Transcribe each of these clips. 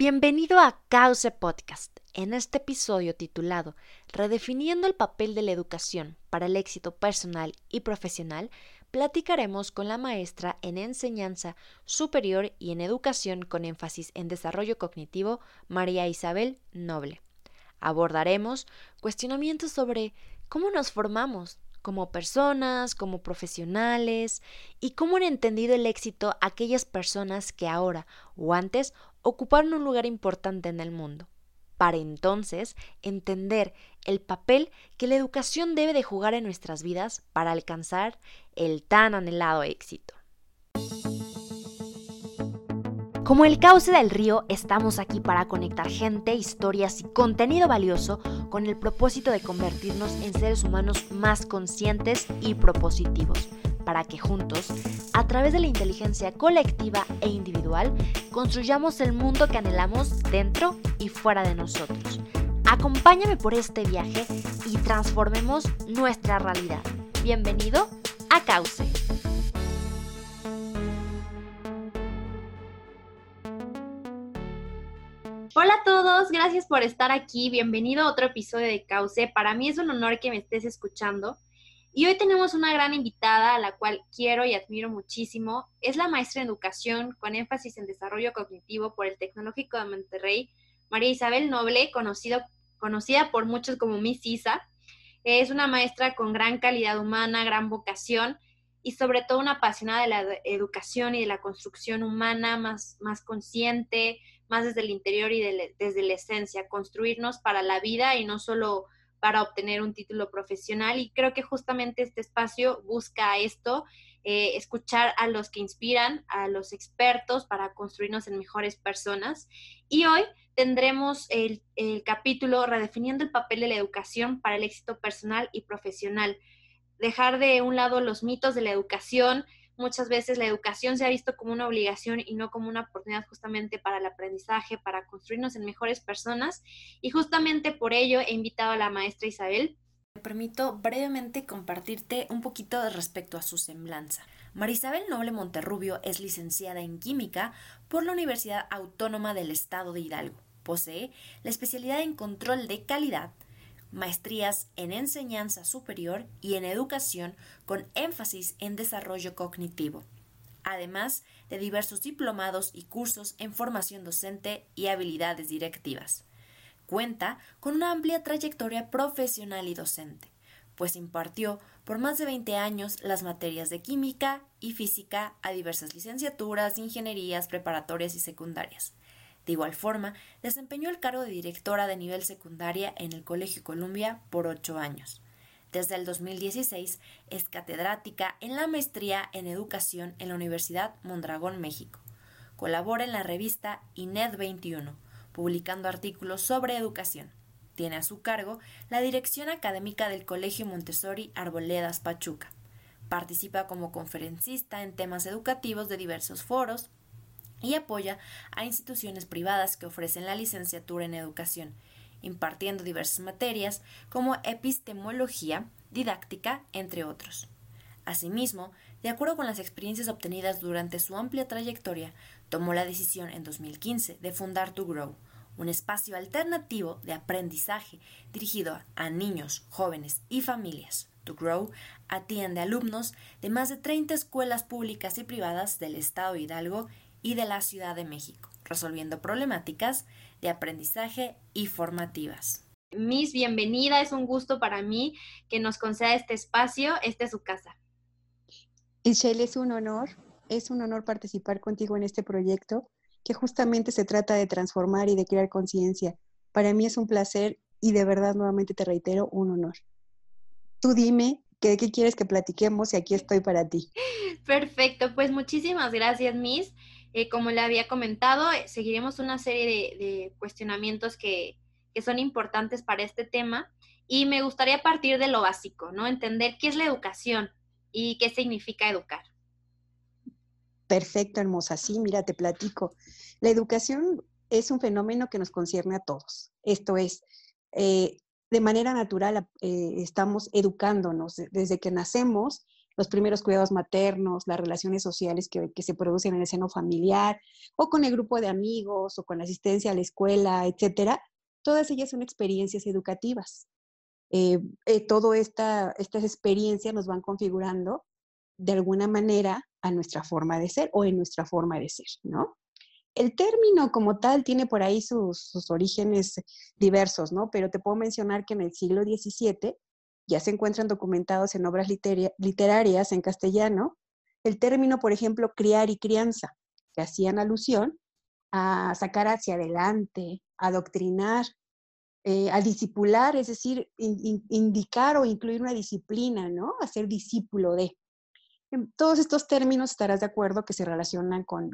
Bienvenido a Cause Podcast. En este episodio titulado Redefiniendo el papel de la educación para el éxito personal y profesional, platicaremos con la maestra en enseñanza superior y en educación con énfasis en desarrollo cognitivo, María Isabel Noble. Abordaremos cuestionamientos sobre cómo nos formamos como personas, como profesionales y cómo han entendido el éxito aquellas personas que ahora o antes ocuparon un lugar importante en el mundo, para entonces entender el papel que la educación debe de jugar en nuestras vidas para alcanzar el tan anhelado éxito. Como el cauce del río, estamos aquí para conectar gente, historias y contenido valioso con el propósito de convertirnos en seres humanos más conscientes y propositivos para que juntos, a través de la inteligencia colectiva e individual, construyamos el mundo que anhelamos dentro y fuera de nosotros. Acompáñame por este viaje y transformemos nuestra realidad. Bienvenido a Cauce. Hola a todos, gracias por estar aquí. Bienvenido a otro episodio de Cauce. Para mí es un honor que me estés escuchando. Y hoy tenemos una gran invitada a la cual quiero y admiro muchísimo. Es la maestra en educación con énfasis en desarrollo cognitivo por el Tecnológico de Monterrey, María Isabel Noble, conocida por muchos como Miss Isa. Es una maestra con gran calidad humana, gran vocación y sobre todo una apasionada de la educación y de la construcción humana más, más consciente, más desde el interior y desde la esencia, construirnos para la vida y no solo para obtener un título profesional y creo que justamente este espacio busca esto, eh, escuchar a los que inspiran, a los expertos para construirnos en mejores personas. Y hoy tendremos el, el capítulo redefiniendo el papel de la educación para el éxito personal y profesional. Dejar de un lado los mitos de la educación, muchas veces la educación se ha visto como una obligación y no como una oportunidad justamente para el aprendizaje, para construirnos en mejores personas. Y justamente por ello he invitado a la maestra Isabel. Me permito brevemente compartirte un poquito respecto a su semblanza. Marisabel Noble Monterrubio es licenciada en Química por la Universidad Autónoma del Estado de Hidalgo. Posee la especialidad en control de calidad maestrías en enseñanza superior y en educación con énfasis en desarrollo cognitivo, además de diversos diplomados y cursos en formación docente y habilidades directivas. Cuenta con una amplia trayectoria profesional y docente, pues impartió por más de 20 años las materias de química y física a diversas licenciaturas, ingenierías preparatorias y secundarias de igual forma, desempeñó el cargo de directora de nivel secundaria en el Colegio Columbia por ocho años. Desde el 2016 es catedrática en la maestría en educación en la Universidad Mondragón, México. Colabora en la revista INED 21, publicando artículos sobre educación. Tiene a su cargo la dirección académica del Colegio Montessori Arboledas Pachuca. Participa como conferencista en temas educativos de diversos foros, y apoya a instituciones privadas que ofrecen la licenciatura en educación, impartiendo diversas materias como epistemología, didáctica, entre otros. Asimismo, de acuerdo con las experiencias obtenidas durante su amplia trayectoria, tomó la decisión en 2015 de fundar To Grow, un espacio alternativo de aprendizaje dirigido a niños, jóvenes y familias. To Grow atiende alumnos de más de 30 escuelas públicas y privadas del estado Hidalgo y de la Ciudad de México, resolviendo problemáticas de aprendizaje y formativas. Miss, bienvenida, es un gusto para mí que nos conceda este espacio, esta es su casa. Michelle, es un honor, es un honor participar contigo en este proyecto que justamente se trata de transformar y de crear conciencia. Para mí es un placer y de verdad nuevamente te reitero, un honor. Tú dime qué, qué quieres que platiquemos y aquí estoy para ti. Perfecto, pues muchísimas gracias, Miss. Eh, como le había comentado, eh, seguiremos una serie de, cuestionamientos que, son importantes para este tema y me gustaría partir de lo básico, ¿no? Entender qué es la educación y qué significa educar. Perfecto, hermosa. Sí, mira, te platico. La educación es un fenómeno que nos concierne a todos. Esto es, eh, de manera natural estamos educándonos desde que nacemos los primeros cuidados maternos, las relaciones sociales que, se producen en el seno familiar, o con el grupo de amigos, o con la asistencia a la escuela, etcétera, todas ellas son experiencias educativas. Eh, eh, todas estas experiencias nos van configurando de alguna manera a nuestra forma de ser o en nuestra forma de ser, ¿no? El término como tal tiene por ahí sus, orígenes diversos, ¿no? Pero te puedo mencionar que en el siglo XVII ya se encuentran documentados en obras literarias en castellano el término, por ejemplo, criar y crianza, que hacían alusión a sacar hacia adelante, a adoctrinar, eh, a discipular, es decir, indicar o incluir una disciplina, ¿no? A ser discípulo de. Todos estos términos estarás de acuerdo que se relacionan con,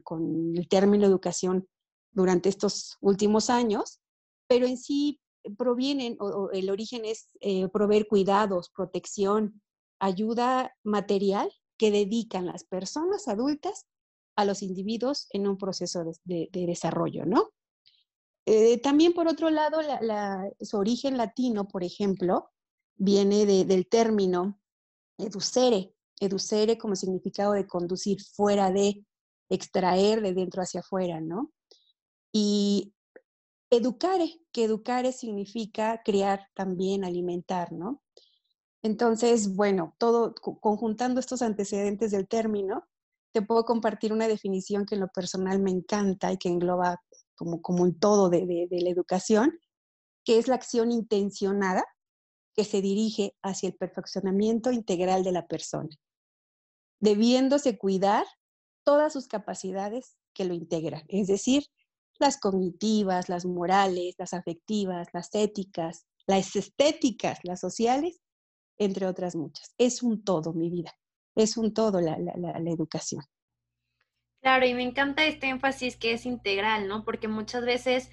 el término educación durante estos últimos años, pero en sí provienen, o, el origen es eh, proveer cuidados, protección, ayuda material que dedican las personas adultas a los individuos en un proceso de, desarrollo, ¿no? Eh, también, por otro lado, su origen latino, por ejemplo, viene del término educere, educere como significado de conducir fuera de, extraer de dentro hacia afuera, ¿no? Y educare, que educare significa crear también, alimentar, ¿no? Entonces, bueno, todo conjuntando estos antecedentes del término, te puedo compartir una definición que en lo personal me encanta y que engloba como, como un todo de, de la educación, que es la acción intencionada que se dirige hacia el perfeccionamiento integral de la persona debiéndose cuidar todas sus capacidades que lo integran, es decir, las cognitivas, las morales, las afectivas, las éticas, las estéticas, las sociales, entre otras muchas. Es un todo, mi vida, es un todo la, educación. Claro, y me encanta este énfasis que es integral, ¿no? Porque muchas veces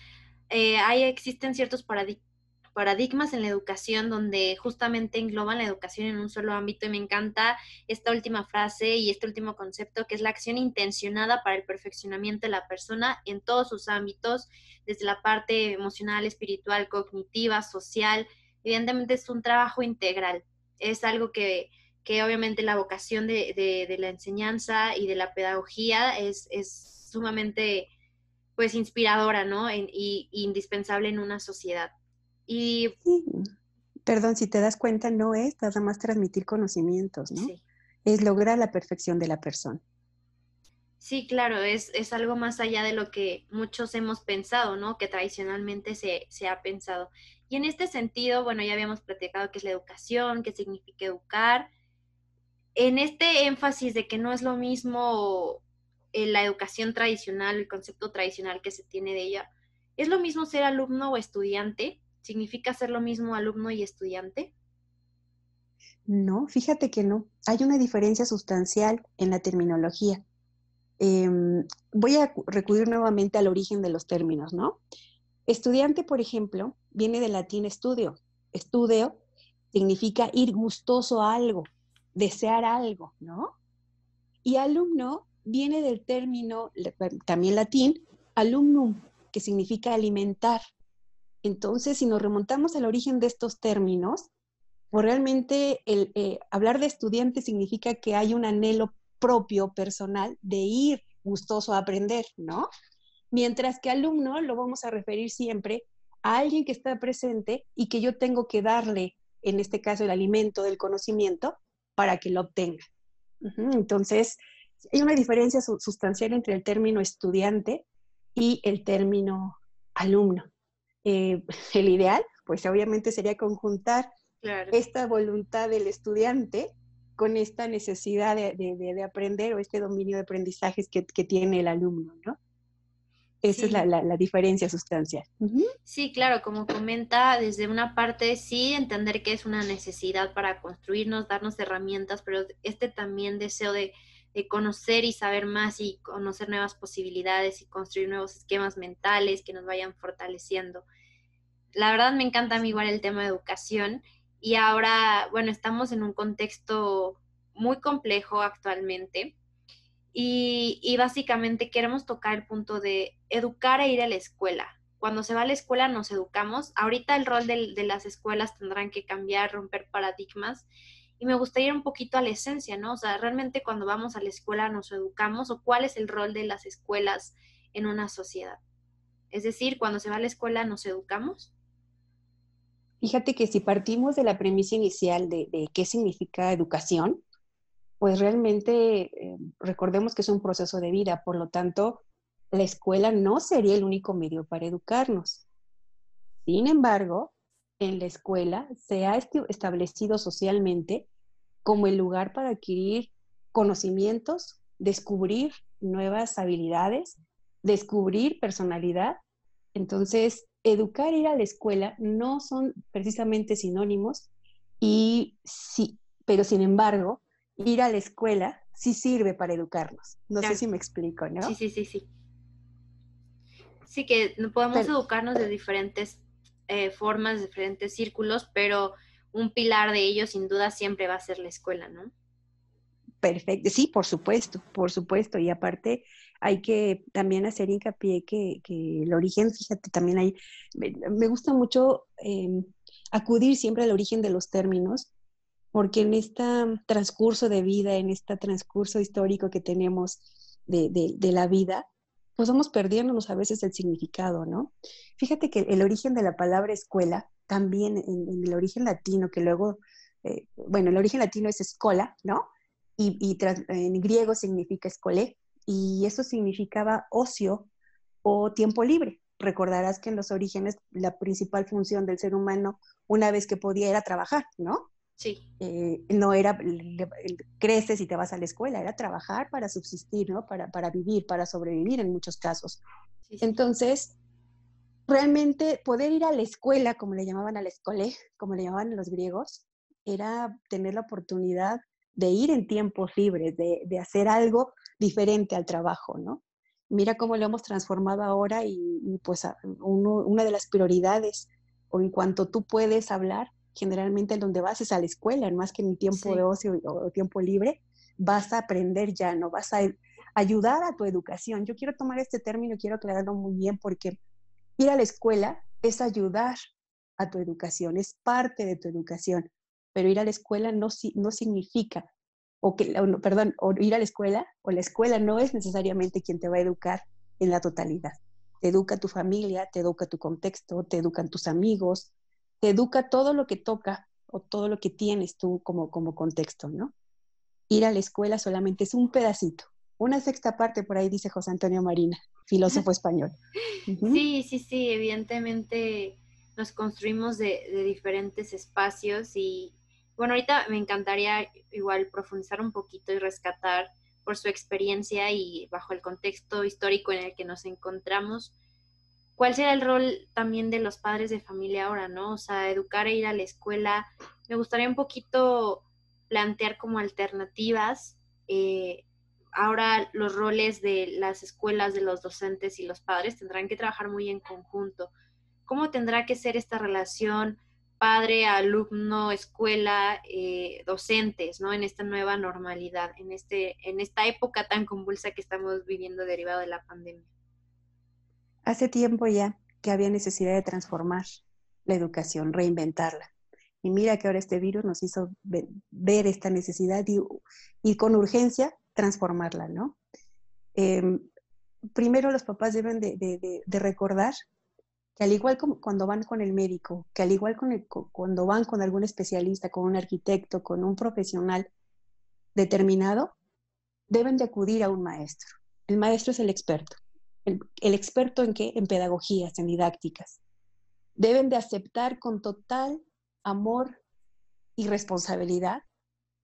eh, hay, existen ciertos paradigmas paradigmas en la educación donde justamente engloban la educación en un solo ámbito y me encanta esta última frase y este último concepto que es la acción intencionada para el perfeccionamiento de la persona en todos sus ámbitos, desde la parte emocional, espiritual, cognitiva, social. Evidentemente es un trabajo integral, es algo que, que obviamente la vocación de, de, la enseñanza y de la pedagogía es, es sumamente pues inspiradora, ¿no? y indispensable en una sociedad. Y... Perdón, si te das cuenta, no es nada más transmitir conocimientos, ¿no? Es lograr la perfección de la persona. Sí, claro, es, es, algo más allá de lo que muchos hemos pensado, ¿no? Que tradicionalmente se, se, ha pensado. Y en este sentido, bueno, ya habíamos platicado qué es la educación, qué significa educar. En este énfasis de que no es lo mismo eh, la educación tradicional, el concepto tradicional que se tiene de ella, ¿es lo mismo ser alumno o estudiante? ¿Significa ser lo mismo alumno y estudiante? No, fíjate que no. Hay una diferencia sustancial en la terminología. Em, voy a recurrir nuevamente al origen de los términos, ¿no? Estudiante, por ejemplo, viene del latín estudio. Estudio significa ir gustoso a algo, desear algo, ¿no? Y alumno viene del término, también latín, alumnum, que significa alimentar. Entonces, si nos remontamos al origen de estos términos, pues realmente eh, hablar de estudiante significa que hay un anhelo propio, personal, de ir gustoso a aprender, ¿no? Mientras que alumno lo vamos a referir siempre a alguien que está presente y que yo tengo que darle, en este caso, el alimento del conocimiento para que lo obtenga. Entonces, hay una diferencia sustancial entre el término estudiante y el término alumno. Eh, el ideal, pues obviamente sería conjuntar esta voluntad del estudiante con esta necesidad de, aprender o este dominio de aprendizajes que, tiene el alumno, ¿no? Esa es la, diferencia sustancial. Sí, claro, como comenta, desde una parte sí entender que es una necesidad para construirnos, darnos herramientas, pero este también deseo de, de conocer y saber más y conocer nuevas posibilidades y construir nuevos esquemas mentales que nos vayan fortaleciendo. La verdad me encanta a mí igual el tema de educación y ahora, bueno, estamos en un contexto muy complejo actualmente y, y básicamente queremos tocar el punto de educar e ir a la escuela. Cuando se va a la escuela nos educamos. Ahorita el rol de, de las escuelas tendrán que cambiar, romper paradigmas y me gustaría ir un poquito a la esencia, ¿no? O sea, realmente cuando vamos a la escuela nos educamos o cuál es el rol de las escuelas en una sociedad. Es decir, cuando se va a la escuela nos educamos. Fíjate que si partimos de la premisa inicial de, qué significa educación, pues realmente eh, recordemos que es un proceso de vida, por lo tanto, la escuela no sería el único medio para educarnos. Sin embargo, en la escuela se ha establecido socialmente como el lugar para adquirir conocimientos, descubrir nuevas habilidades, descubrir personalidad. Entonces, educar ir a la escuela no son precisamente sinónimos y sí, pero sin embargo, ir a la escuela sí sirve para educarnos. No sé si me explico, ¿no? Sí, sí, sí, sí. Sí, que podemos educarnos de diferentes eh, formas, diferentes círculos, pero un pilar de ellos sin duda siempre va a ser la escuela, ¿no? Perfecto, sí, por supuesto, por supuesto. Y aparte hay que también hacer hincapié que, que el origen, fíjate, también hay, me, gusta mucho em, acudir siempre al origen de los términos, porque en este transcurso de vida, en este transcurso histórico que tenemos de, de la vida, pues vamos perdiéndonos a veces el significado, ¿no? Fíjate que el origen de la palabra escuela, también en, el origen latino, que luego, eh, bueno, el origen latino es escola, ¿no? Y, en griego significa escolé, y eso significaba ocio o tiempo libre. Recordarás que en los orígenes la principal función del ser humano, una vez que podía, era trabajar, ¿no? Sí. Eh, no era, creces y te vas a la escuela, era trabajar para subsistir, ¿no? Para, para vivir, para sobrevivir en muchos casos. Entonces, realmente poder ir a la escuela, como le llamaban a la escole, como le llamaban los griegos, era tener la oportunidad de ir en tiempos libres, de, de hacer algo diferente al trabajo, ¿no? Mira cómo lo hemos transformado ahora y, pues una de las prioridades, o en cuanto tú puedes hablar, generalmente donde vas es a la escuela, más que en tiempo de ocio o tiempo libre, vas a aprender ya, no vas a ayudar a tu educación. Yo quiero tomar este término, quiero aclararlo muy bien porque ir a la escuela es ayudar a tu educación, es parte de tu educación, pero ir a la escuela no, no significa, o que, perdón, o ir a la escuela, o la escuela no es necesariamente quien te va a educar en la totalidad. Te educa tu familia, te educa tu contexto, te educan tus amigos, te educa todo lo que toca o todo lo que tienes tú como, como contexto, ¿no? Ir a la escuela solamente es un pedacito. Una sexta parte, por ahí dice José Antonio Marina, filósofo español. Sí, sí, sí, evidentemente nos construimos de, de, diferentes espacios y bueno, ahorita me encantaría igual profundizar un poquito y rescatar por su experiencia y bajo el contexto histórico en el que nos encontramos, ¿Cuál será el rol también de los padres de familia ahora, no? O sea, educar e ir a la escuela. Me gustaría un poquito plantear como alternativas. Eh, ahora los roles de las escuelas, de los docentes y los padres tendrán que trabajar muy en conjunto. ¿Cómo tendrá que ser esta relación padre, alumno, escuela, eh, docentes, ¿no? En esta nueva normalidad, en, este, en esta época tan convulsa que estamos viviendo derivado de la pandemia. Hace tiempo ya que había necesidad de transformar la educación, reinventarla. Y mira que ahora este virus nos hizo ver esta necesidad y, con urgencia transformarla, ¿no? Em, primero los papás deben de, recordar que al igual como cuando van con el médico, que al igual con cuando van con algún especialista, con un arquitecto, con un profesional determinado, deben de acudir a un maestro. El maestro es el experto el, experto en qué? En pedagogías, en didácticas. Deben de aceptar con total amor y responsabilidad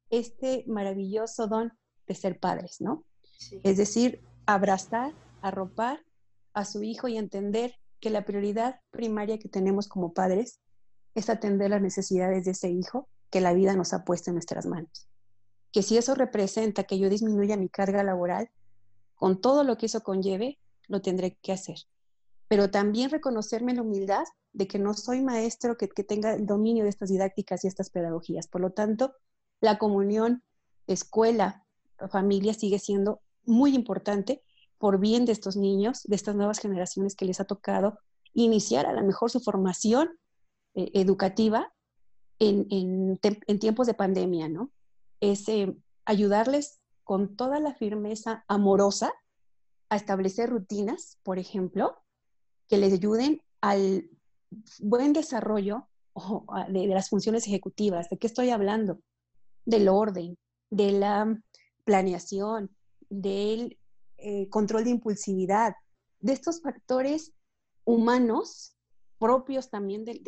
este maravilloso don de ser padres, ¿no? Es decir, abrazar, arropar a su hijo y entender que la prioridad primaria que tenemos como padres es atender las necesidades de ese hijo que la vida nos ha puesto en nuestras manos. Que si eso representa que yo disminuya mi carga laboral, con todo lo que eso conlleve, lo tendré que hacer. Pero también reconocerme la humildad de que no soy maestro que, tenga el dominio de estas didácticas y estas pedagogías. Por lo tanto, la comunión escuela, familia sigue siendo muy importante por bien de estos niños, de estas nuevas generaciones que les ha tocado iniciar a lo mejor su formación eh, educativa en, en, tiempos de pandemia, ¿no? Es ayudarles con toda la firmeza amorosa a establecer rutinas, por ejemplo, que les ayuden al buen desarrollo de, las funciones ejecutivas. ¿De qué estoy hablando? Del orden, de la planeación, del eh, control de impulsividad, de estos factores humanos propios también de,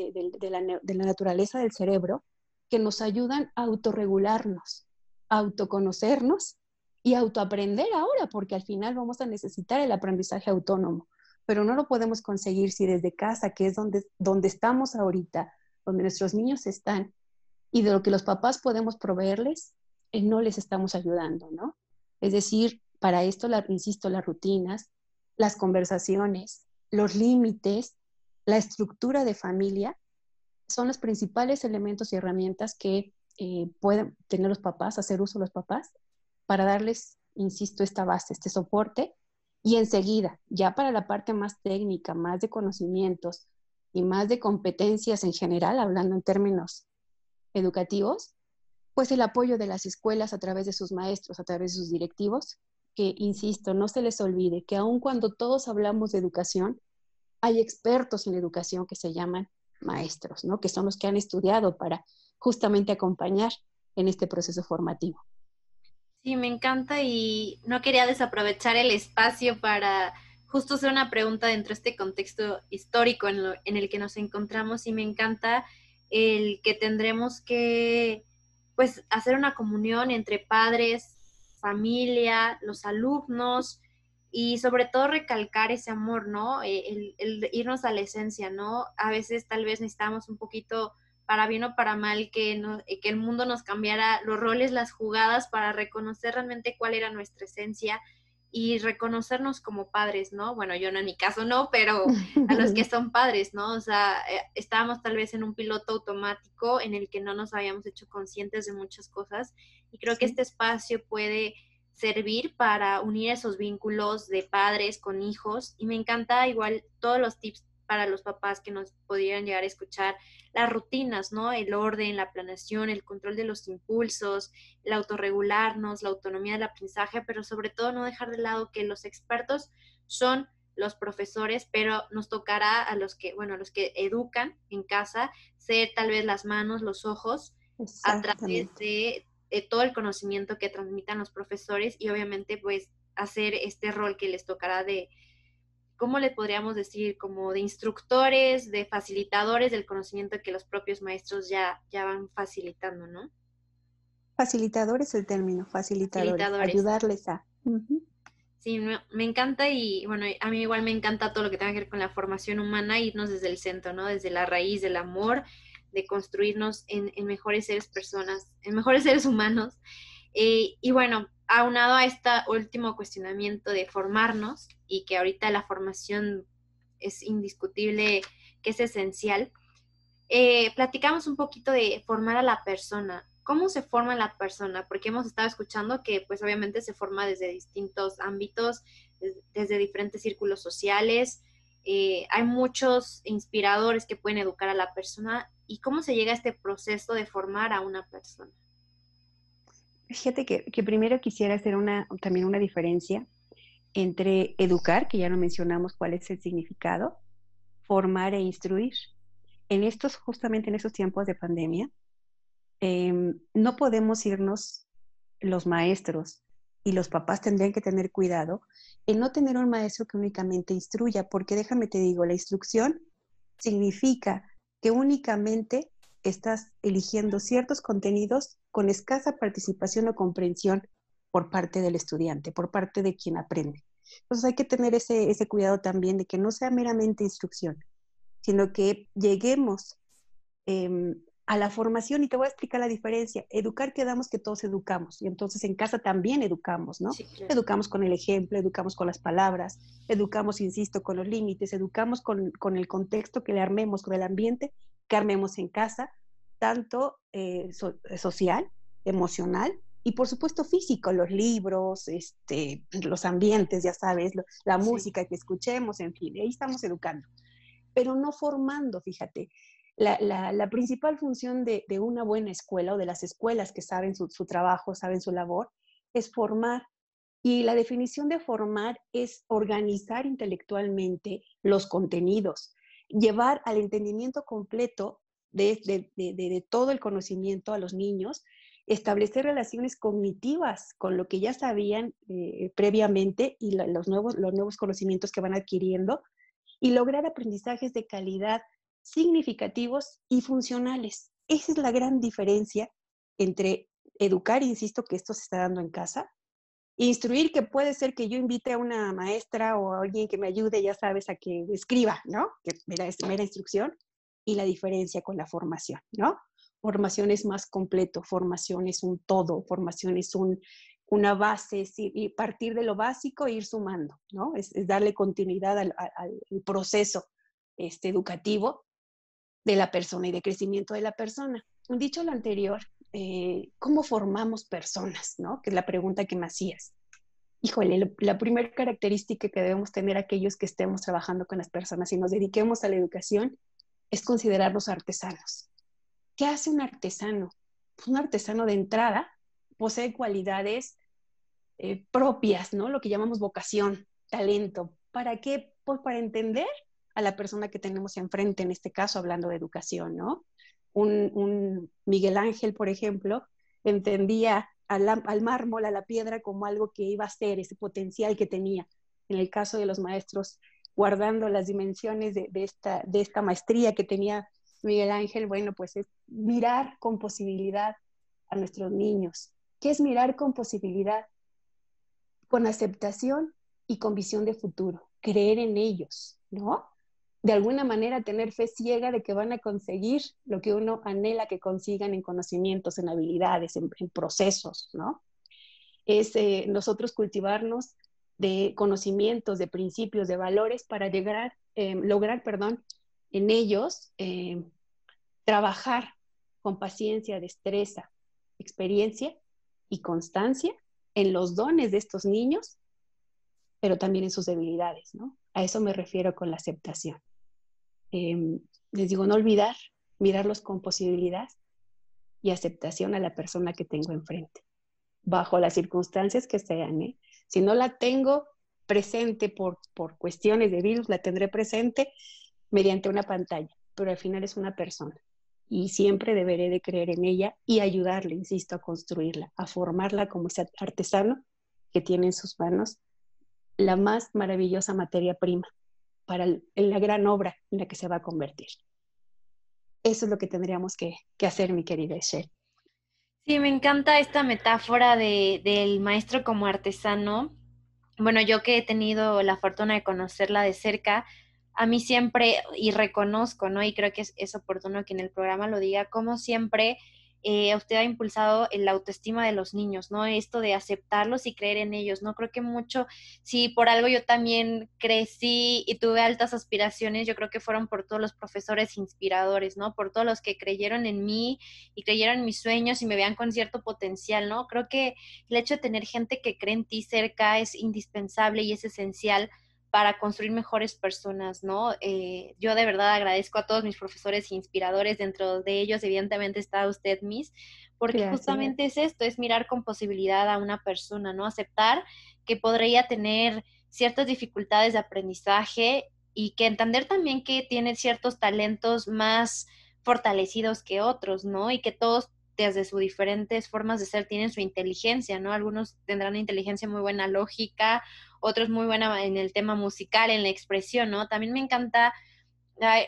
la, de, la, naturaleza del cerebro que nos ayudan a autorregularnos, a autoconocernos y autoaprender ahora, porque al final vamos a necesitar el aprendizaje autónomo, pero no lo podemos conseguir si desde casa, que es donde, donde estamos ahorita, donde nuestros niños están, y de lo que los papás podemos proveerles, eh, no les estamos ayudando, ¿no? Es decir, para esto, la, insisto, las rutinas, las conversaciones, los límites, la estructura de familia son los principales elementos y herramientas que eh, pueden tener los papás, hacer uso los papás, para darles, insisto, esta base, este soporte. Y enseguida, ya para la parte más técnica, más de conocimientos y más de competencias en general, hablando en términos educativos, pues el apoyo de las escuelas a través de sus maestros, a través de sus directivos, que, insisto, no se les olvide que aun cuando todos hablamos de educación, hay expertos en educación que se llaman maestros, ¿no? Que son los que han estudiado para justamente acompañar en este proceso formativo. Sí, me encanta y no quería desaprovechar el espacio para justo hacer una pregunta dentro de este contexto histórico en, en el que nos encontramos y me encanta el que tendremos que pues hacer una comunión entre padres, familia, los alumnos y sobre todo recalcar ese amor, ¿no? Eh, el, irnos a la esencia, ¿no? A veces tal vez necesitamos un poquito, para bien o para mal, que, no, eh, que el mundo nos cambiara los roles, las jugadas para reconocer realmente cuál era nuestra esencia y reconocernos como padres, ¿no? Bueno, yo no en mi caso no, pero a los que son padres, ¿no? O sea, eh, estábamos tal vez en un piloto automático en el que no nos habíamos hecho conscientes de muchas cosas y creo que este espacio puede servir para unir esos vínculos de padres con hijos y me encanta igual todos los tips para los papás que nos podrían llegar a escuchar, las rutinas, ¿no? El orden, la planeación, el control de los impulsos, el autorregularnos, la autonomía del aprendizaje, pero sobre todo no dejar de lado que los expertos son los profesores, pero nos tocará a los que, bueno, a los que educan en casa, ser tal vez las manos, los ojos, a través de, de todo el conocimiento que transmitan los profesores y obviamente pues hacer este rol que les tocará de, ¿cómo le podríamos decir? Como de instructores, de facilitadores del conocimiento que los propios maestros ya, ya van facilitando, ¿no? Facilitadores el término, facilitadores, ayudarles a. Sí, me, encanta y bueno, a mí igual me encanta todo lo que tenga que ver con la formación humana, irnos desde el centro, ¿no? Desde la raíz del amor, de construirnos en, mejores seres personas, en mejores seres humanos. Eh, y bueno, aunado a este último cuestionamiento de formarnos y que ahorita la formación es indiscutible, que es esencial, eh, platicamos un poquito de formar a la persona. ¿Cómo se forma la persona? Porque hemos estado escuchando que pues obviamente se forma desde distintos ámbitos, desde, diferentes círculos sociales. Eh, hay muchos inspiradores que pueden educar a la persona. ¿Y cómo se llega a este proceso de formar a una persona? Fíjate que, primero quisiera hacer una, también una diferencia entre educar, que ya no mencionamos cuál es el significado, formar e instruir. En estos, justamente en estos tiempos de pandemia, em, no podemos irnos los maestros y los papás tendrían que tener cuidado en no tener un maestro que únicamente instruya, porque déjame te digo, la instrucción significa que únicamente estás eligiendo ciertos contenidos con escasa participación o comprensión por parte del estudiante, por parte de quien aprende. Entonces hay que tener ese, cuidado también de que no sea meramente instrucción, sino que lleguemos em, a la formación y te voy a explicar la diferencia. Educar quedamos que todos educamos y entonces en casa también educamos, ¿no? Educamos con el ejemplo, educamos con las palabras, educamos, insisto, con los límites, educamos con, con el contexto que le armemos, con el ambiente que armemos en casa, tanto eh, social, emocional y por supuesto físico, los libros, este, los ambientes, ya sabes, la música que escuchemos, en fin, ahí estamos educando, pero no formando, fíjate. la, principal función de, una buena escuela o de las escuelas que saben su, trabajo, saben su labor, es formar. Y la definición de formar es organizar intelectualmente los contenidos, llevar al entendimiento completo de, todo el conocimiento a los niños, establecer relaciones cognitivas con lo que ya sabían eh, previamente y los, nuevos, los nuevos conocimientos que van adquiriendo y lograr aprendizajes de calidad significativos y funcionales. Esa es la gran diferencia entre educar, insisto que esto se está dando en casa, instruir que puede ser que yo invite a una maestra o a alguien que me ayude, ya sabes, a que escriba, ¿no? Que me da mera instrucción, y la diferencia con la formación, ¿no? Formación es más completo, formación es un todo, formación es un, una base, y partir de lo básico e ir sumando, ¿no? Es, darle continuidad al, proceso este, educativo de la persona y de crecimiento de la persona. Dicho lo anterior, eh, ¿cómo formamos personas? ¿no? Que es la pregunta que me hacías. Híjole, la primera característica que debemos tener aquellos que estemos trabajando con las personas y nos dediquemos a la educación es considerarlos artesanos. ¿Qué hace un artesano? Pues un artesano de entrada posee cualidades eh, propias, ¿no? Lo que llamamos vocación, talento. ¿Para qué? Pues para entender a la persona que tenemos enfrente, en este caso hablando de educación, ¿no? Un, Miguel Ángel, por ejemplo, entendía al, mármol, a la piedra, como algo que iba a ser, ese potencial que tenía. En el caso de los maestros, guardando las dimensiones de, esta, maestría que tenía Miguel Ángel, bueno, pues es mirar con posibilidad a nuestros niños. ¿Qué es mirar con posibilidad? Con aceptación y con visión de futuro, creer en ellos, ¿no? de alguna manera tener fe ciega de que van a conseguir lo que uno anhela que consigan en conocimientos, en habilidades, en, procesos, ¿no? Es eh, nosotros cultivarnos de conocimientos, de principios, de valores para llegar, eh, lograr, perdón, en ellos eh, trabajar con paciencia, destreza, experiencia y constancia en los dones de estos niños, pero también en sus debilidades, ¿no? A eso me refiero con la aceptación. Em, les digo, no olvidar, mirarlos con posibilidad y aceptación a la persona que tengo enfrente, bajo las circunstancias que sean. ¿eh? Si no la tengo presente por, por cuestiones de virus, la tendré presente mediante una pantalla, pero al final es una persona y siempre deberé de creer en ella y ayudarle, insisto, a construirla, a formarla como ese artesano que tiene en sus manos la más maravillosa materia prima para la gran obra en la que se va a convertir. Eso es lo que tendríamos que, hacer, mi querida Shell. Sí, me encanta esta metáfora de, del maestro como artesano. Bueno, yo que he tenido la fortuna de conocerla de cerca, a mí siempre, y reconozco, ¿no? Y creo que es, es oportuno que en el programa lo diga, como siempre eh, usted ha impulsado la autoestima de los niños, ¿no? Esto de aceptarlos y creer en ellos, ¿no? Creo que mucho, si por algo yo también crecí y tuve altas aspiraciones, yo creo que fueron por todos los profesores inspiradores, ¿no? Por todos los que creyeron en mí y creyeron en mis sueños y me vean con cierto potencial, ¿no? Creo que el hecho de tener gente que cree en ti cerca es indispensable y es esencial para construir mejores personas, ¿no? Eh, yo de verdad agradezco a todos mis profesores inspiradores, dentro de ellos evidentemente está usted, Miss, porque justamente es esto, es mirar con posibilidad a una persona, ¿no? Aceptar que podría tener ciertas dificultades de aprendizaje y que entender también que tiene ciertos talentos más fortalecidos que otros, ¿no? Y que todos desde sus diferentes formas de ser tienen su inteligencia, ¿no? Algunos tendrán una inteligencia muy buena lógica, otros muy buena en el tema musical, en la expresión, ¿no? También me encanta,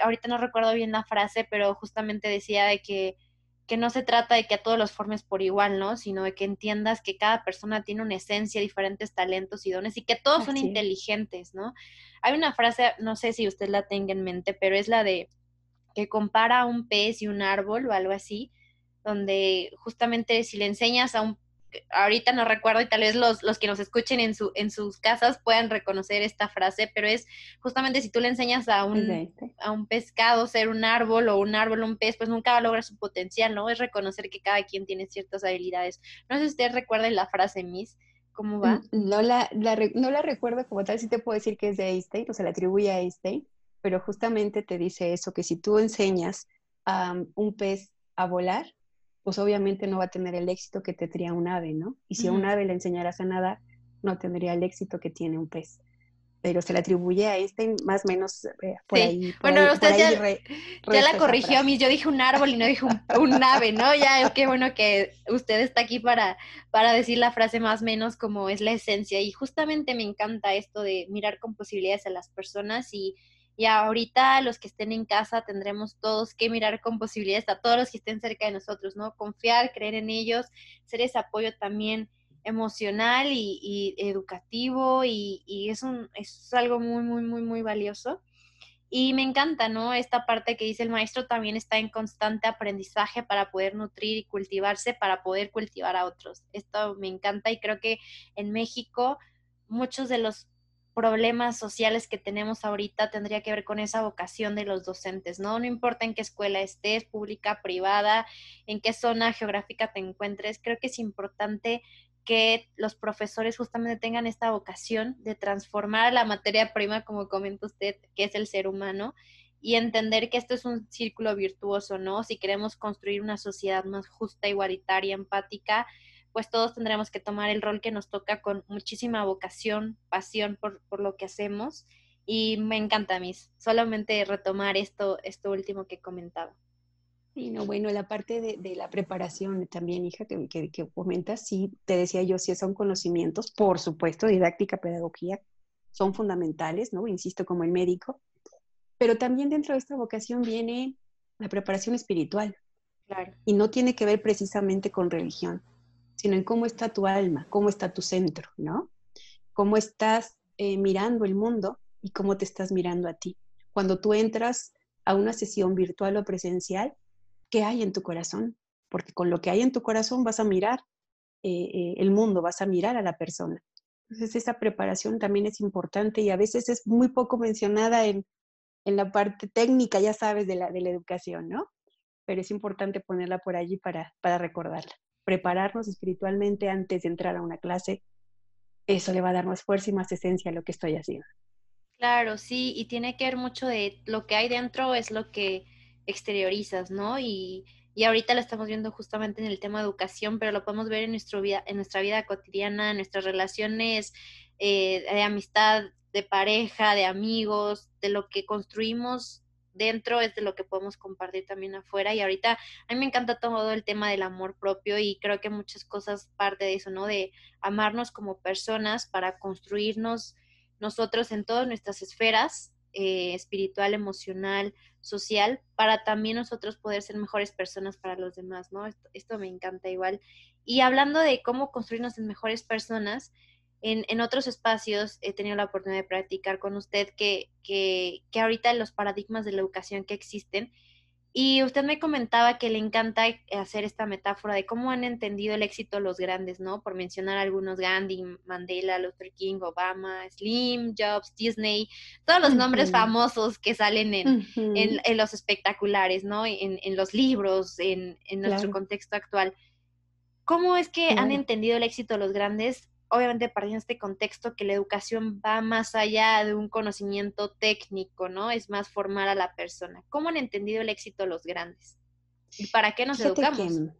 ahorita no recuerdo bien la frase, pero justamente decía de que, que no se trata de que a todos los formes por igual, ¿no? Sino de que entiendas que cada persona tiene una esencia, diferentes talentos y dones y que todos son inteligentes, ¿no? Hay una frase, no sé si usted la tenga en mente, pero es la de que compara un pez y un árbol o algo así, donde justamente si le enseñas a un, ahorita no recuerdo y tal vez los, los que nos escuchen en, su, en sus casas puedan reconocer esta frase, pero es justamente si tú le enseñas a un, a un pescado ser un árbol o un árbol un pez, pues nunca va a lograr su potencial, ¿no? Es reconocer que cada quien tiene ciertas habilidades. No sé si ustedes recuerden la frase, Miss. ¿Cómo va? No la, no la recuerdo como tal, sí te puedo decir que es de Einstein, o se la atribuye a Einstein, pero justamente te dice eso, que si tú enseñas a un pez a volar, pues obviamente no va a tener el éxito que tendría un ave, ¿no? Y si a un ave le enseñaras a nadar, no tendría el éxito que tiene un pez. Pero se le atribuye a este más o menos eh, por ahí. bueno, usted ya, la corrigió a mí. Yo dije un árbol y no dije un, ave, ¿no? Ya, qué bueno que usted está aquí para, para decir la frase más o menos como es la esencia. Y justamente me encanta esto de mirar con posibilidades a las personas y y ahorita los que estén en casa tendremos todos que mirar con posibilidades a todos los que estén cerca de nosotros, ¿no? Confiar, creer en ellos, ser ese apoyo también emocional y, educativo y, y es, un, es algo muy, muy, muy, muy valioso. Y me encanta, ¿no? Esta parte que dice el maestro también está en constante aprendizaje para poder nutrir y cultivarse, para poder cultivar a otros. Esto me encanta y creo que en México muchos de los problemas sociales que tenemos ahorita tendría que ver con esa vocación de los docentes, ¿no? No importa en qué escuela estés, pública, privada, en qué zona geográfica te encuentres, creo que es importante que los profesores justamente tengan esta vocación de transformar la materia prima, como comenta usted, que es el ser humano, y entender que esto es un círculo virtuoso, ¿no? Si queremos construir una sociedad más justa, igualitaria, empática, pues todos tendremos que tomar el rol que nos toca con muchísima vocación, pasión por, lo que hacemos. Y me encanta a mí solamente retomar esto, esto último que comentaba. Y no, bueno, la parte de, la preparación también, hija, que, que, que, comentas, sí, te decía yo, sí son conocimientos, por supuesto, didáctica, pedagogía, son fundamentales, ¿no? Insisto, como el médico, pero también dentro de esta vocación viene la preparación espiritual. Claro. Y no tiene que ver precisamente con religión sino en cómo está tu alma, cómo está tu centro, ¿no? Cómo estás eh, mirando el mundo y cómo te estás mirando a ti. Cuando tú entras a una sesión virtual o presencial, ¿qué hay en tu corazón? Porque con lo que hay en tu corazón vas a mirar eh, eh, el mundo, vas a mirar a la persona. Entonces esa preparación también es importante y a veces es muy poco mencionada en, la parte técnica, ya sabes, de la, de la educación, ¿no? Pero es importante ponerla por allí para, para recordarla prepararnos espiritualmente antes de entrar a una clase, eso le va a dar más fuerza y más esencia a lo que estoy haciendo. Claro, sí, y tiene que ver mucho de lo que hay dentro es lo que exteriorizas, ¿no? Y, y ahorita lo estamos viendo justamente en el tema de educación, pero lo podemos ver en, nuestro vida, en nuestra vida cotidiana, en nuestras relaciones eh, de amistad, de pareja, de amigos, de lo que construimos dentro es de lo que podemos compartir también afuera. Y ahorita a mí me encanta todo el tema del amor propio y creo que muchas cosas parte de eso, ¿no? De amarnos como personas para construirnos nosotros en todas nuestras esferas, eh, espiritual, emocional, social, para también nosotros poder ser mejores personas para los demás, ¿no? Esto, esto me encanta igual. Y hablando de cómo construirnos en mejores personas, en, otros espacios he tenido la oportunidad de practicar con usted que, que, que ahorita los paradigmas de la educación que existen, y usted me comentaba que le encanta hacer esta metáfora de cómo han entendido el éxito los grandes, ¿no? Por mencionar algunos, Gandhi, Mandela, Luther King, Obama, Slim, Jobs, Disney, todos los nombres famosos que salen en, en, los espectaculares, ¿no? En, en los libros, en, nuestro contexto actual. ¿Cómo es que han entendido el éxito los grandes obviamente partiendo de este contexto que la educación va más allá de un conocimiento técnico, ¿no? Es más formar a la persona. ¿Cómo han entendido el éxito los grandes? ¿Y para qué nos educamos?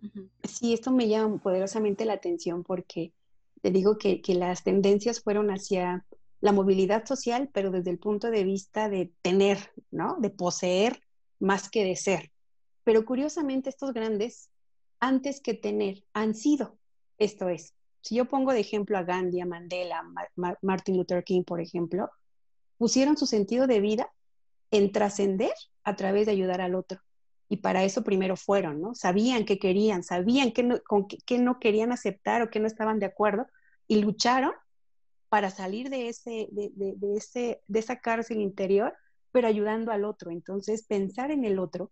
sí, esto me llama poderosamente la atención porque te digo que, que las tendencias fueron hacia la movilidad social, pero desde el punto de vista de tener, ¿no? De poseer más que de ser. Pero curiosamente estos grandes, antes que tener, han sido. Esto es, si yo pongo de ejemplo a Gandhi, a Mandela, a Martin Luther King, por ejemplo, pusieron su sentido de vida en trascender a través de ayudar al otro. Y para eso primero fueron, ¿no? Sabían qué querían, sabían qué no, con qué, no querían aceptar o qué no estaban de acuerdo y lucharon para salir de, ese, de, ese, de esa cárcel interior, pero ayudando al otro. Entonces, pensar en el otro,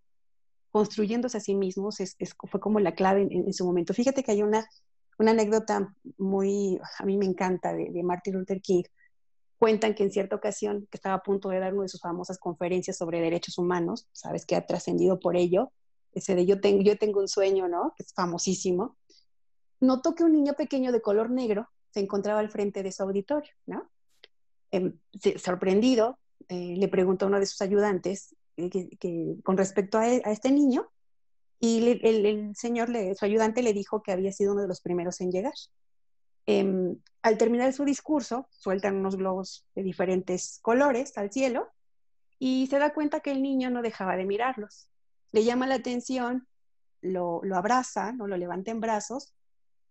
construyéndose a sí mismos, es, fue como la clave en, en, su momento. Fíjate que hay una una anécdota muy, a mí me encanta, de, Martin Luther King. Cuentan que en cierta ocasión, que estaba a punto de dar una de sus famosas conferencias sobre derechos humanos, sabes que ha trascendido por ello, ese de yo tengo, yo tengo un sueño, ¿no? Que es famosísimo. Notó que un niño pequeño de color negro se encontraba al frente de su auditorio, ¿no? Em, sorprendido, eh, le preguntó a uno de sus ayudantes que, con respecto a, e, este niño y el, señor, le, su ayudante, le dijo que había sido uno de los primeros en llegar. Em, al terminar su discurso, sueltan unos globos de diferentes colores al cielo y se da cuenta que el niño no dejaba de mirarlos. Le llama la atención, lo, abraza, ¿no? lo levanta en brazos.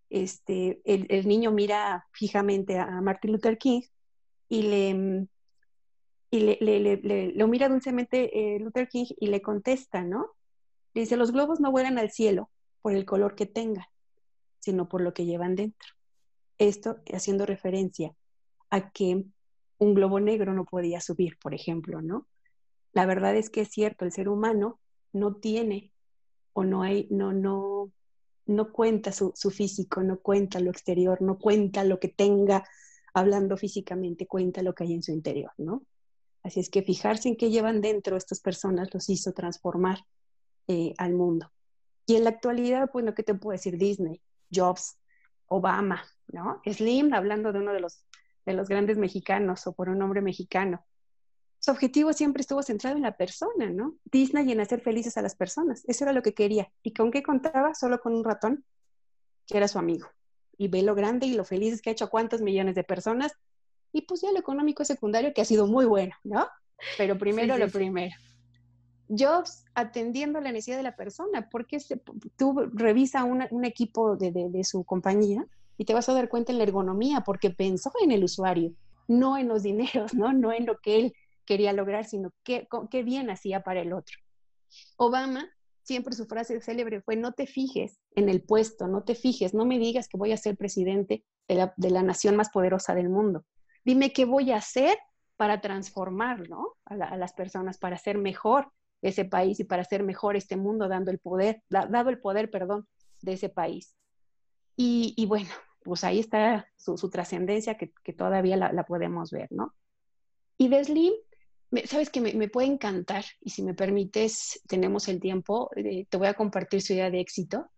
Este, el, niño mira fijamente a Martin Luther King y le, y le, lo mira dulcemente eh, Luther King y le contesta, ¿no? Dice, los globos no vuelan al cielo por el color que tengan, sino por lo que llevan dentro. Esto haciendo referencia a que un globo negro no podía subir, por ejemplo, ¿no? La verdad es que es cierto, el ser humano no tiene o no hay, no, no, no cuenta su, su físico, no cuenta lo exterior, no cuenta lo que tenga hablando físicamente, cuenta lo que hay en su interior, ¿no? Así es que fijarse en qué llevan dentro estas personas los hizo transformar eh, al mundo. Y en la actualidad, bueno, ¿qué te puedo decir? Disney, Jobs, Obama, ¿no? Slim, hablando de uno de los, de los grandes mexicanos o por un hombre mexicano. Su objetivo siempre estuvo centrado en la persona, ¿no? Disney y en hacer felices a las personas. Eso era lo que quería. ¿Y con qué contaba? Solo con un ratón, que era su amigo. Y ve lo grande y lo felices que ha hecho a cuántos millones de personas y pues ya lo económico es secundario, que ha sido muy bueno, ¿no? Pero primero lo primero. Jobs atendiendo la necesidad de la persona, porque tú revisa un equipo de, de, su compañía y te vas a dar cuenta en la ergonomía, porque pensó en el usuario, no en los dineros, ¿no? No en lo que él quería lograr, sino qué, qué bien hacía para el otro. Obama, siempre su frase célebre fue, no te fijes en el puesto, no te fijes, no me digas que voy a ser presidente de la, de la nación más poderosa del mundo dime qué voy a hacer para transformar a, las personas, para hacer mejor ese país y para hacer mejor este mundo, dando el poder, dado el poder, perdón, de ese país. Y, bueno, pues ahí está su, trascendencia que, todavía la, podemos ver, ¿no? Y de Slim, sabes que me, puede encantar, y si me permites, tenemos el tiempo, eh, te voy a compartir su idea de éxito,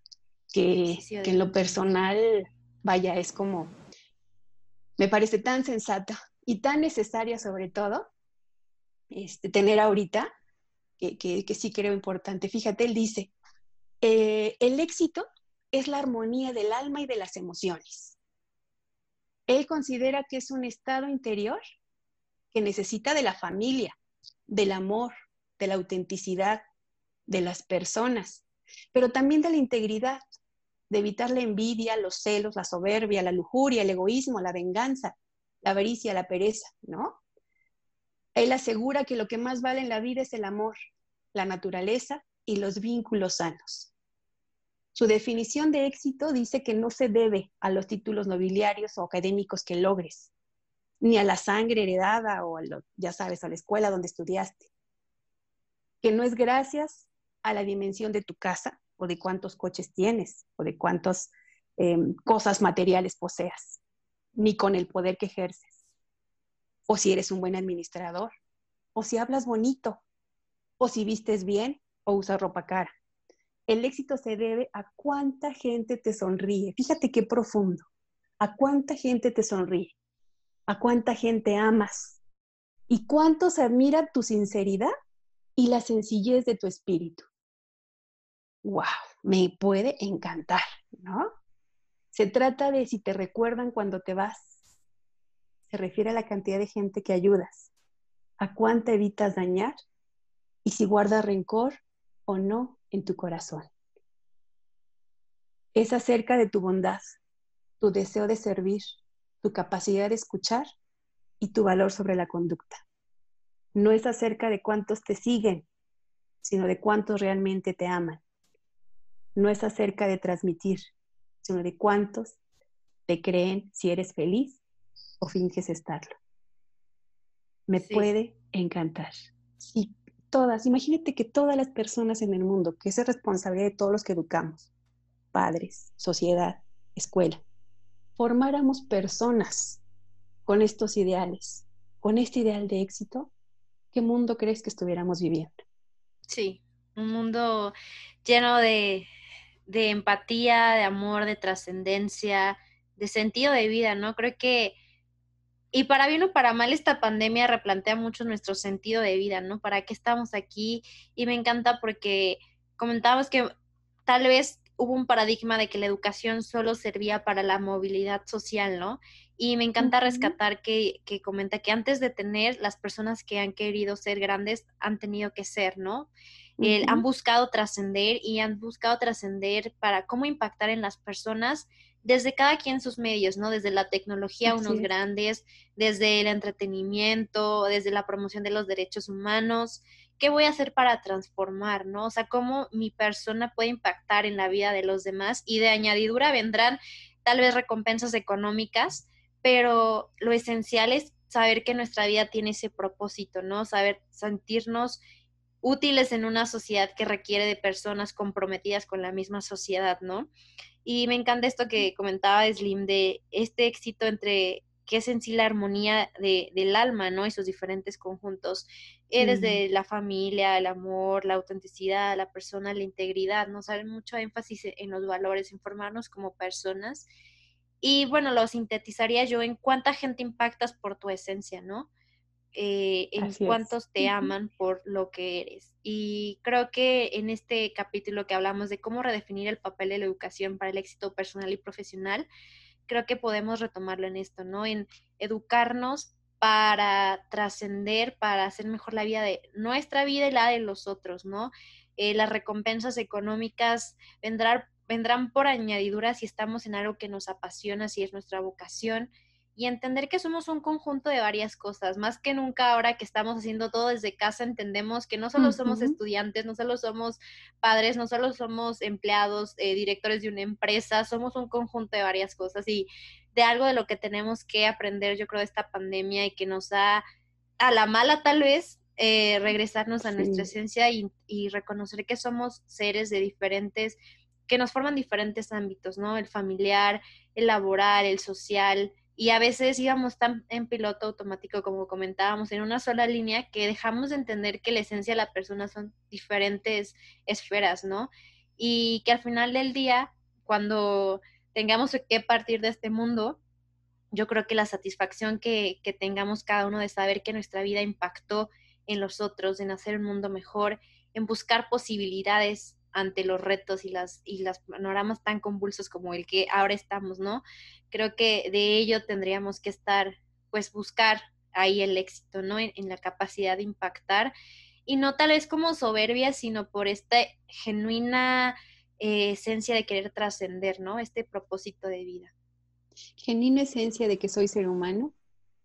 que, que en lo personal, vaya, es como me parece tan sensata y tan necesaria sobre todo este, tener ahorita, que, sí creo importante. Fíjate, él dice, eh, el éxito es la armonía del alma y de las emociones. Él considera que es un estado interior que necesita de la familia, del amor, de la autenticidad, de las personas, pero también de la integridad, de evitar la envidia, los celos, la soberbia, la lujuria, el egoísmo, la venganza, la avaricia, la pereza, ¿no? Él asegura que lo que más vale en la vida es el amor, la naturaleza y los vínculos sanos. Su definición de éxito dice que no se debe a los títulos nobiliarios o académicos que logres, ni a la sangre heredada o, a ya sabes, a la escuela donde estudiaste. Que no es gracias a la dimensión de tu casa, o de cuántos coches tienes o de cuántas em, cosas materiales poseas, ni con el poder que ejerces, o si eres un buen administrador, o si hablas bonito, o si vistes bien o usas ropa cara. El éxito se debe a cuánta gente te sonríe. Fíjate qué profundo. A cuánta gente te sonríe. A cuánta gente amas. Y cuántos admiran tu sinceridad y la sencillez de tu espíritu wow, me puede encantar, ¿no? Se trata de si te recuerdan cuando te vas. Se refiere a la cantidad de gente que ayudas, a cuánta evitas dañar y si guardas rencor o no en tu corazón. Es acerca de tu bondad, tu deseo de servir, tu capacidad de escuchar y tu valor sobre la conducta. No es acerca de cuántos te siguen, sino de cuántos realmente te aman no es acerca de transmitir, sino de cuántos te creen si eres feliz o finges estarlo. Me puede encantar. Y todas, imagínate que todas las personas en el mundo, que es responsabilidad de todos los que educamos, padres, sociedad, escuela, formáramos personas con estos ideales, con este ideal de éxito, ¿qué mundo crees que estuviéramos viviendo? Sí, un mundo lleno de de empatía, de amor, de trascendencia, de sentido de vida, ¿no? Creo que y para bien o para mal, esta pandemia replantea mucho nuestro sentido de vida, ¿no? ¿Para qué estamos aquí? Y me encanta porque comentábamos que tal vez hubo un paradigma de que la educación solo servía para la movilidad social, ¿no? Y me encanta rescatar que, que, comenta que antes de tener, las personas que han querido ser grandes han tenido que ser, ¿no? han buscado trascender y han buscado trascender para cómo impactar en las personas desde cada quien sus medios, ¿no? Desde la tecnología, unos grandes, desde el entretenimiento, desde la promoción de los derechos humanos. ¿Qué voy a hacer para transformar, no? O sea, cómo mi persona puede impactar en la vida de los demás y de añadidura vendrán tal vez recompensas económicas, pero lo esencial es saber que nuestra vida tiene ese propósito, ¿no? Saber sentirnos útiles en una sociedad que requiere de personas comprometidas con la misma sociedad, ¿no? Y me encanta esto que comentaba Slim de este éxito entre qué es en sí la armonía de, del alma, ¿no? Y sus diferentes conjuntos, eh, desde la familia, el amor, la autenticidad, la persona, la integridad, ¿no? Saben mucho énfasis en los valores, en formarnos como personas. Y bueno, lo sintetizaría yo en cuánta gente impactas por tu esencia, ¿no? Eh, en cuántos te aman por lo que eres. Y creo que en este capítulo que hablamos de cómo redefinir el papel de la educación para el éxito personal y profesional, creo que podemos retomarlo en esto, ¿no? En educarnos para trascender, para hacer mejor la vida de nuestra vida y la de los otros, ¿no? Eh, las recompensas económicas vendrán, vendrán por añadidura si estamos en algo que nos apasiona, si es nuestra vocación y entender que somos un conjunto de varias cosas. Más que nunca ahora que estamos haciendo todo desde casa, entendemos que no solo somos estudiantes, no solo somos padres, no solo somos empleados, eh, directores de una empresa, somos un conjunto de varias cosas y de algo de lo que tenemos que aprender, yo creo, de esta pandemia y que nos ha, a la mala tal vez, eh, regresarnos a nuestra esencia y, y reconocer que somos seres de diferentes que nos forman diferentes ámbitos, ¿no? El familiar, el laboral, el social, y a veces íbamos tan en piloto automático como comentábamos en una sola línea que dejamos de entender que la esencia de la persona son diferentes esferas, ¿no? Y que al final del día, cuando tengamos que partir de este mundo, yo creo que la satisfacción que, que tengamos cada uno de saber que nuestra vida impactó en los otros, en hacer un mundo mejor, en buscar posibilidades ante los retos y las y los panoramas tan convulsos como el que ahora estamos, ¿no? Creo que de ello tendríamos que estar, pues buscar ahí el éxito, ¿no? En, la capacidad de impactar y no tal vez como soberbia, sino por esta genuina eh, esencia de querer trascender, ¿no? Este propósito de vida. Genuina esencia de que soy ser humano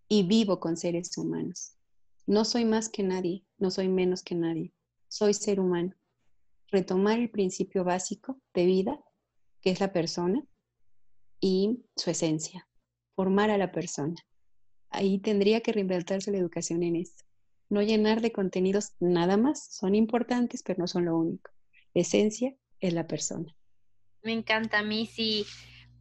y vivo con seres humanos. No soy más que nadie, no soy menos que nadie, soy ser humano retomar el principio básico de vida, que es la persona, y su esencia, formar a la persona. Ahí tendría que reinventarse la educación en esto. No llenar de contenidos nada más, son importantes, pero no son lo único. Esencia es la persona. Me encanta a mí, si,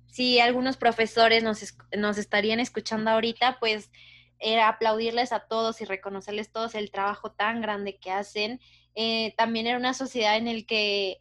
si algunos profesores nos, nos estarían escuchando ahorita, pues era aplaudirles a todos y reconocerles todos el trabajo tan grande que hacen eh, también era una sociedad en el que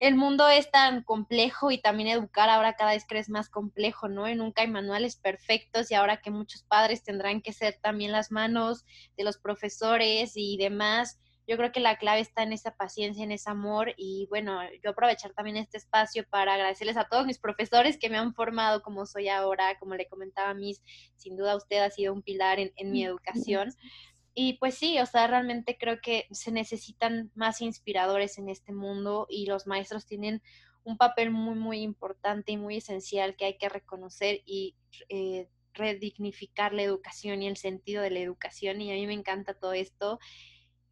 el mundo es tan complejo y también educar ahora cada vez crees más complejo, ¿no? Y nunca hay manuales perfectos y ahora que muchos padres tendrán que ser también las manos de los profesores y demás. Yo creo que la clave está en esa paciencia, en ese amor y bueno, yo aprovechar también este espacio para agradecerles a todos mis profesores que me han formado como soy ahora, como le comentaba a mis, sin duda usted ha sido un pilar en, en mi educación. Y pues sí, o sea, realmente creo que se necesitan más inspiradores en este mundo y los maestros tienen un papel muy, muy importante y muy esencial que hay que reconocer y eh, redignificar la educación y el sentido de la educación. Y a mí me encanta todo esto.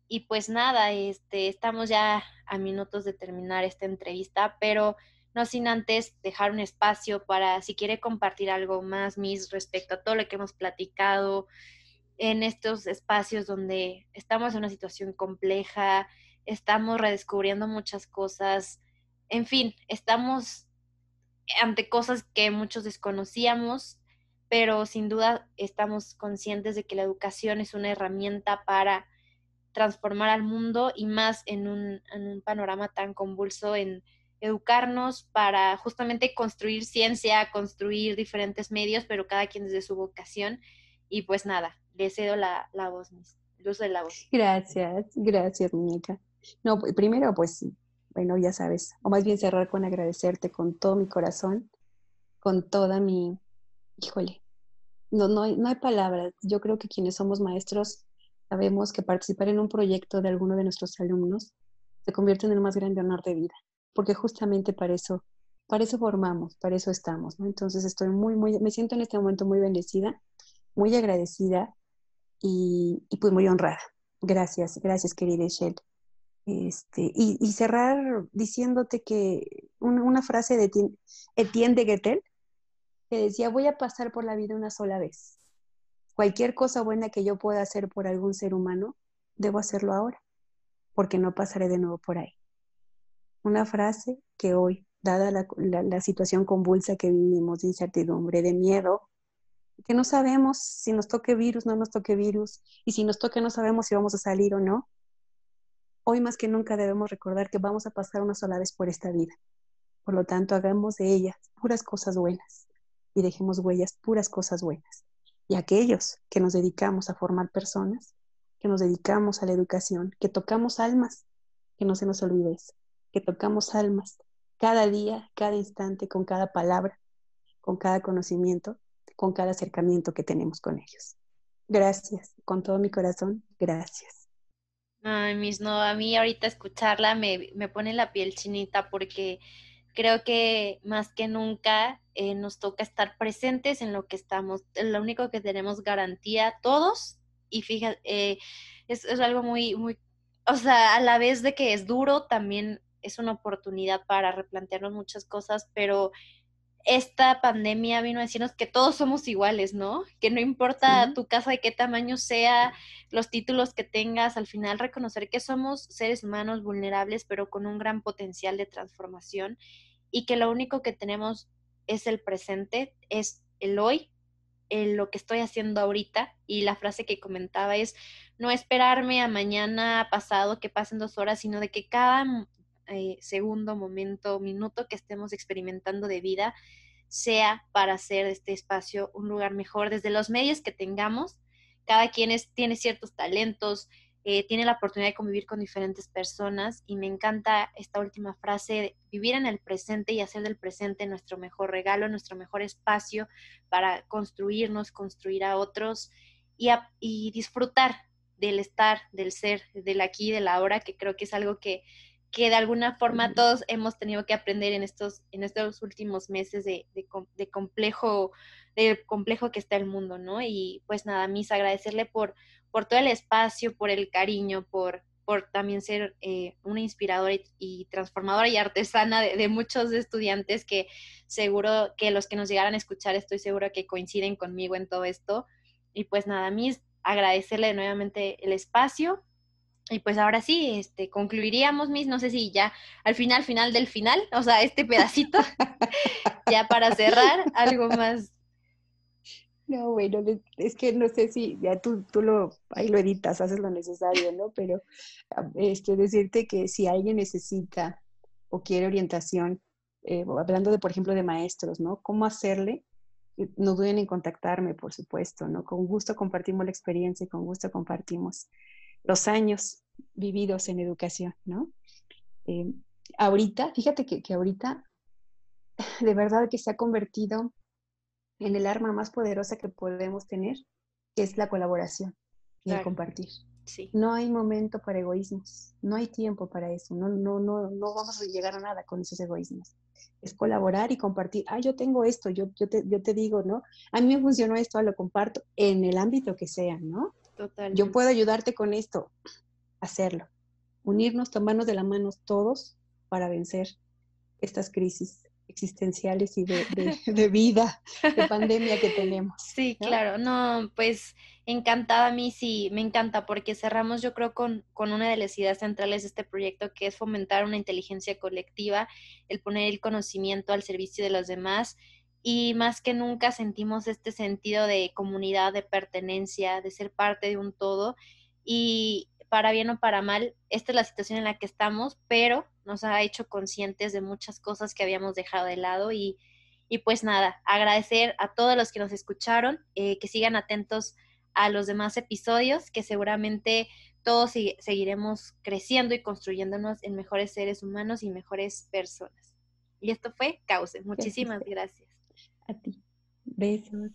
Y pues nada, este, estamos ya a minutos de terminar esta entrevista, pero no sin antes dejar un espacio para si quiere compartir algo más, mis respecto a todo lo que hemos platicado, en estos espacios donde estamos en una situación compleja, estamos redescubriendo muchas cosas, en fin, estamos ante cosas que muchos desconocíamos, pero sin duda estamos conscientes de que la educación es una herramienta para transformar al mundo y más en un, en un panorama tan convulso en educarnos para justamente construir ciencia, construir diferentes medios, pero cada quien desde su vocación. Y pues nada, le cedo la, la voz. Luz de la voz. Gracias, gracias, muñeca. No, primero, pues, bueno, ya sabes, o más bien cerrar con agradecerte con todo mi corazón, con toda mi, híjole, no, no, hay, no hay palabras. Yo creo que quienes somos maestros sabemos que participar en un proyecto de alguno de nuestros alumnos se convierte en el más grande honor de vida, porque justamente para eso, para eso formamos, para eso estamos, ¿no? Entonces estoy muy, muy, me siento en este momento muy bendecida, muy agradecida y, pues muy honrada. Gracias, gracias querida Shell. Este, y, cerrar diciéndote que una, frase de Etienne de Guetel que decía, voy a pasar por la vida una sola vez. Cualquier cosa buena que yo pueda hacer por algún ser humano, debo hacerlo ahora, porque no pasaré de nuevo por ahí. Una frase que hoy, dada la, la situación convulsa que vivimos de incertidumbre, de miedo, que no sabemos si nos toque virus, no nos toque virus, y si nos toque no sabemos si vamos a salir o no. Hoy más que nunca debemos recordar que vamos a pasar una sola vez por esta vida. Por lo tanto, hagamos de ellas puras cosas buenas y dejemos huellas puras cosas buenas. Y aquellos que nos dedicamos a formar personas, que nos dedicamos a la educación, que tocamos almas, que no se nos olvide que tocamos almas cada día, cada instante, con cada palabra, con cada conocimiento, con cada acercamiento que tenemos con ellos. Gracias, con todo mi corazón, gracias. Ay, mis, no, a mí ahorita escucharla me, me pone la piel chinita porque creo que más que nunca eh, nos toca estar presentes en lo que estamos. Lo único que tenemos garantía todos y fíjate, eh, es, es, algo muy, muy, o sea, a la vez de que es duro, también es una oportunidad para replantearnos muchas cosas, pero esta pandemia vino a decirnos que todos somos iguales, ¿no? Que no importa tu casa de qué tamaño sea, los títulos que tengas, al final reconocer que somos seres humanos vulnerables, pero con un gran potencial de transformación y que lo único que tenemos es el presente, es el hoy, el lo que estoy haciendo ahorita. Y la frase que comentaba es no esperarme a mañana, pasado, que pasen dos horas, sino de que cada eh, segundo, momento, minuto que estemos experimentando de vida sea para hacer este espacio un lugar mejor desde los medios que tengamos. Cada quien tiene ciertos talentos, eh, tiene la oportunidad de convivir con diferentes personas y me encanta esta última frase, vivir en el presente y hacer del presente nuestro mejor regalo, nuestro mejor espacio para construirnos, construir a otros y, y disfrutar del estar, del ser, del aquí, del ahora, que creo que es algo que que de alguna forma todos hemos tenido que aprender en estos, en estos últimos meses de, de, complejo, de complejo que está el mundo, ¿no? Y pues nada, mis agradecerle por, por todo el espacio, por el cariño, por, por también ser eh, una inspiradora y, transformadora y artesana de, de, muchos estudiantes que seguro que los que nos llegaran a escuchar estoy segura que coinciden conmigo en todo esto. Y pues nada, mis agradecerle nuevamente el espacio y pues ahora sí, este, concluiríamos, Miss, no sé si ya al final, final del final, o sea, este pedacito, ya para cerrar, algo más. No, bueno, es que no sé si ya tú, tú lo, ahí lo editas, haces lo necesario, ¿no? Pero este, decirte que si alguien necesita o quiere orientación, eh, hablando de, por ejemplo, de maestros, ¿no? ¿Cómo hacerle? Eh, no duden en contactarme, por supuesto, ¿no? Con gusto compartimos la experiencia y con gusto compartimos los años vividos en educación, ¿no? Eh, ahorita, fíjate que, ahorita de verdad que se ha convertido en el arma más poderosa que podemos tener, que es la colaboración y el compartir. Sí. No hay momento para egoísmos, no hay tiempo para eso, no, no, no, no vamos a llegar a nada con esos egoísmos. Es colaborar y compartir. Ah, yo tengo esto, yo, yo, te, yo te digo, ¿no? A mí me funcionó esto, lo comparto en el ámbito que sea, ¿no? Yo puedo ayudarte con esto, hacerlo. Unirnos, tomarnos de la mano todos para vencer estas crisis existenciales y de, de, vida, de pandemia que tenemos. Sí, claro, no, pues encantada a mí, sí, me encanta porque cerramos yo creo con, con una de las ideas centrales de este proyecto que es fomentar una inteligencia colectiva, el poner el conocimiento al servicio de los demás y más que nunca sentimos este sentido de comunidad, de pertenencia, de ser parte de un todo y para bien o para mal, esta es la situación en la que estamos, pero nos ha hecho conscientes de muchas cosas que habíamos dejado de lado y, y pues nada, agradecer a todos los que nos escucharon, eh, que sigan atentos a los demás episodios, que seguramente todos seguiremos creciendo y construyéndonos en mejores seres humanos y mejores personas. Y esto fue Cauce. Muchísimas gracias a ti. Besos.